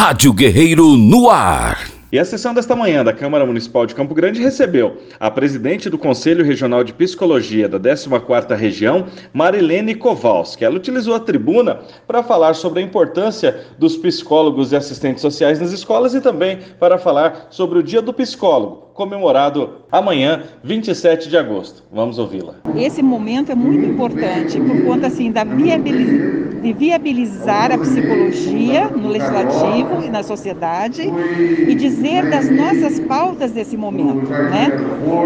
Rádio Guerreiro no ar. E a sessão desta manhã da Câmara Municipal de Campo Grande recebeu a presidente do Conselho Regional de Psicologia da 14ª Região, Marilene Kowalski. Ela utilizou a tribuna para falar sobre a importância dos psicólogos e assistentes sociais nas escolas e também para falar sobre o Dia do Psicólogo, comemorado amanhã, 27 de agosto. Vamos ouvi-la. Esse momento é muito importante por conta assim da viabilização de viabilizar a psicologia no legislativo e na sociedade e dizer das nossas pautas desse momento, né?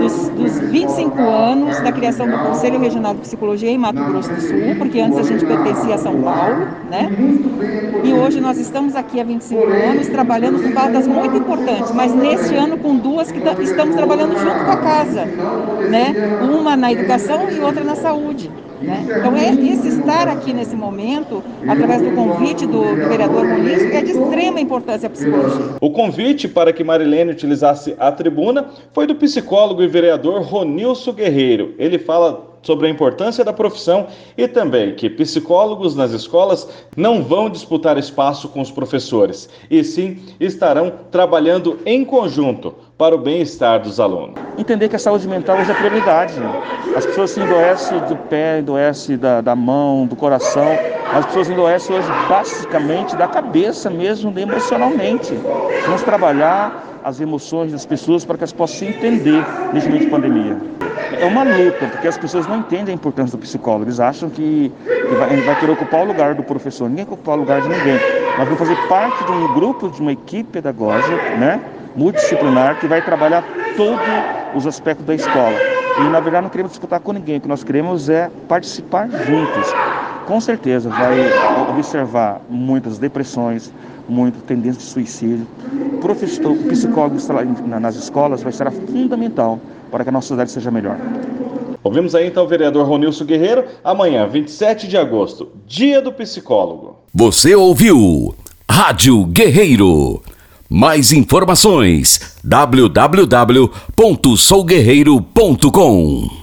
Dos, dos 25 anos da criação do Conselho Regional de Psicologia em Mato Grosso do Sul, porque antes a gente pertencia a São Paulo, né? E hoje nós estamos aqui há 25 anos trabalhando com pautas muito importantes, mas neste ano com duas que estamos trabalhando junto com a casa, né? Uma na educação e outra na saúde. Né? Então, é, esse estar aqui nesse momento, através do convite do, do vereador Muniz, é de extrema importância à psicologia. O convite para que Marilene utilizasse a tribuna foi do psicólogo e vereador Ronilson Guerreiro. Ele fala sobre a importância da profissão e também que psicólogos nas escolas não vão disputar espaço com os professores, e sim estarão trabalhando em conjunto para o bem-estar dos alunos. Entender que a saúde mental hoje é prioridade. As pessoas se endoecem do pé, endoecem da, da mão, do coração. As pessoas endoecem hoje basicamente da cabeça mesmo, emocionalmente. Vamos trabalhar as emoções das pessoas para que elas possam se entender nesse momento de pandemia é uma luta, porque as pessoas não entendem a importância do psicólogo. Eles acham que, que vai, vai querer ocupar o lugar do professor. Ninguém quer ocupar o lugar de ninguém. Nós vamos fazer parte de um grupo, de uma equipe pedagógica, né, multidisciplinar, que vai trabalhar todos os aspectos da escola. E, na verdade, não queremos disputar com ninguém. O que nós queremos é participar juntos. Com certeza vai observar muitas depressões, muita tendência de suicídio. O professor, o psicólogo nas escolas vai ser fundamental para que a nossa cidade seja melhor. Ouvimos aí então o vereador Ronilson Guerreiro, amanhã, 27 de agosto, dia do psicólogo. Você ouviu Rádio Guerreiro. Mais informações: www.souguerreiro.com